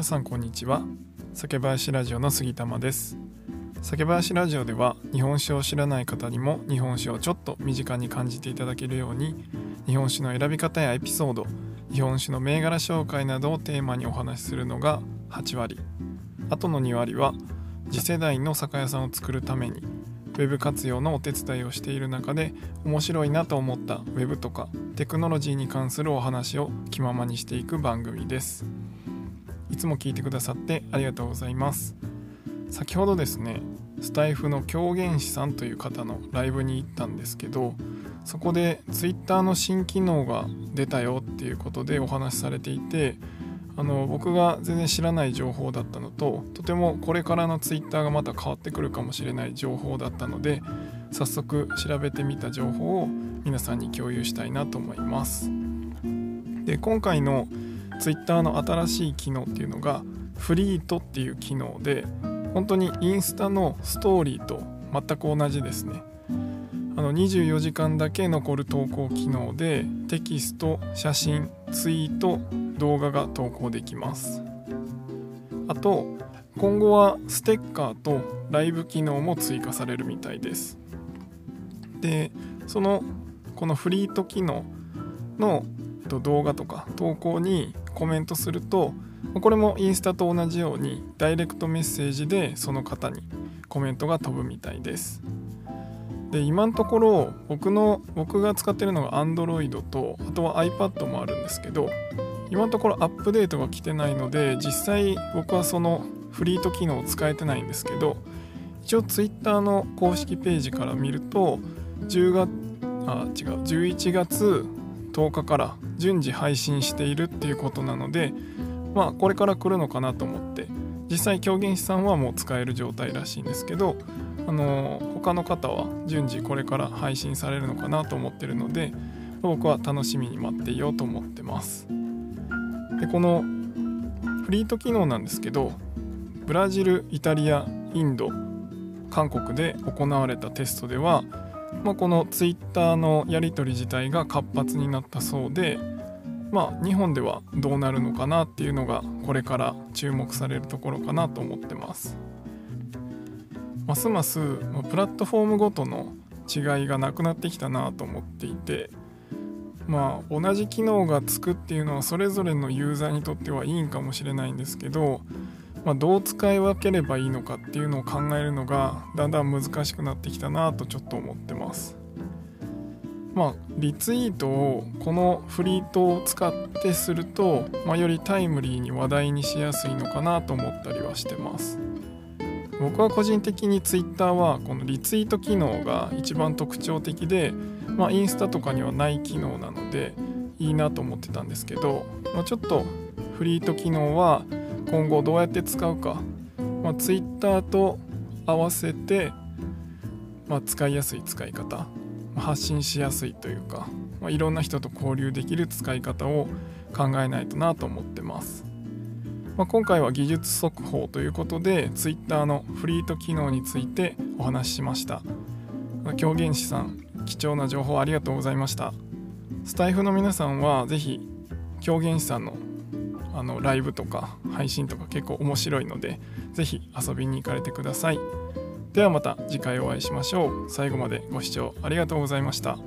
皆さんこんにちは。酒林ラジオの杉玉です。酒林ラジオでは日本酒を知らない方にも日本酒をちょっと身近に感じていただけるように日本酒の選び方やエピソード日本酒の銘柄紹介などをテーマにお話しするのが8割。あとの2割は次世代の酒屋さんを作るためにウェブ活用のお手伝いをしている中で面白いなと思ったウェブとかテクノロジーに関するお話を気ままにしていく番組です。いつも聞いてくださってありがとうございます。先ほどですねスタイフの狂言師さんという方のライブに行ったんですけどそこで Twitter の新機能が出たよっていうことでお話しされていてあの僕が全然知らない情報だったのととてもこれからの Twitter がまた変わってくるかもしれない情報だったので早速調べてみた情報を皆さんに共有したいなと思います。で今回の Twitter の新しい機能っていうのがフリートっていう機能で本当にインスタのストーリーと全く同じですね。あの24時間だけ残る投稿機能でテキスト写真ツイート動画が投稿できます。あと今後はステッカーとライブ機能も追加されるみたいです。でそのこのフリート機能のと動画とか投稿にコメントするとこれもインスタと同じようにダイレクトメッセージでその方にコメントが飛ぶみたいです。で今のところ僕の僕が使ってるのが Android とあとは iPad もあるんですけど今のところアップデートが来てないので実際僕はそのフリート機能を使えてないんですけど一応 Twitter の公式ページから見ると10月あ違う11月10日から順次配信しているっていうことなのでまあこれから来るのかなと思って実際狂言師さんはもう使える状態らしいんですけどあの他の方は順次これから配信されるのかなと思ってるので僕は楽しみに待っていようと思ってます。でこのフリート機能なんですけどブラジルイタリアインド韓国で行われたテストでは、まあ、この Twitter のやり取り自体が活発になったそうでまあ日本ではどうなるのかなっていうのがこれから注目されるところかなと思ってます。ますますプラットフォームごとの違いがなくなってきたなと思っていてまあ同じ機能がつくっていうのはそれぞれのユーザーにとってはいいんかもしれないんですけど、まあ、どう使い分ければいいのかっていうのを考えるのがだんだん難しくなってきたなとちょっと思ってます。まあリツイートをこのフリートを使ってすると、まあ、よりタイムリーに話題にしやすいのかなと思ったりはしてます。僕は個人的に Twitter はこのリツイート機能が一番特徴的で、まあ、インスタとかにはない機能なのでいいなと思ってたんですけど、まあ、ちょっとフリート機能は今後どうやって使うか、まあ、Twitter と合わせて、まあ、使いやすい使い方。発信しやすいというか、まあ、いろんな人と交流できる使い方を考えないとなと思ってます。まあ、今回は技術速報ということで Twitter のフリート機能についてお話ししました。狂言師さん貴重な情報ありがとうございました。スタイフの皆さんは是非狂言師さんのあのライブとか配信とか結構面白いので是非遊びに行かれてください。ではまた次回お会いしましょう。最後までご視聴ありがとうございました。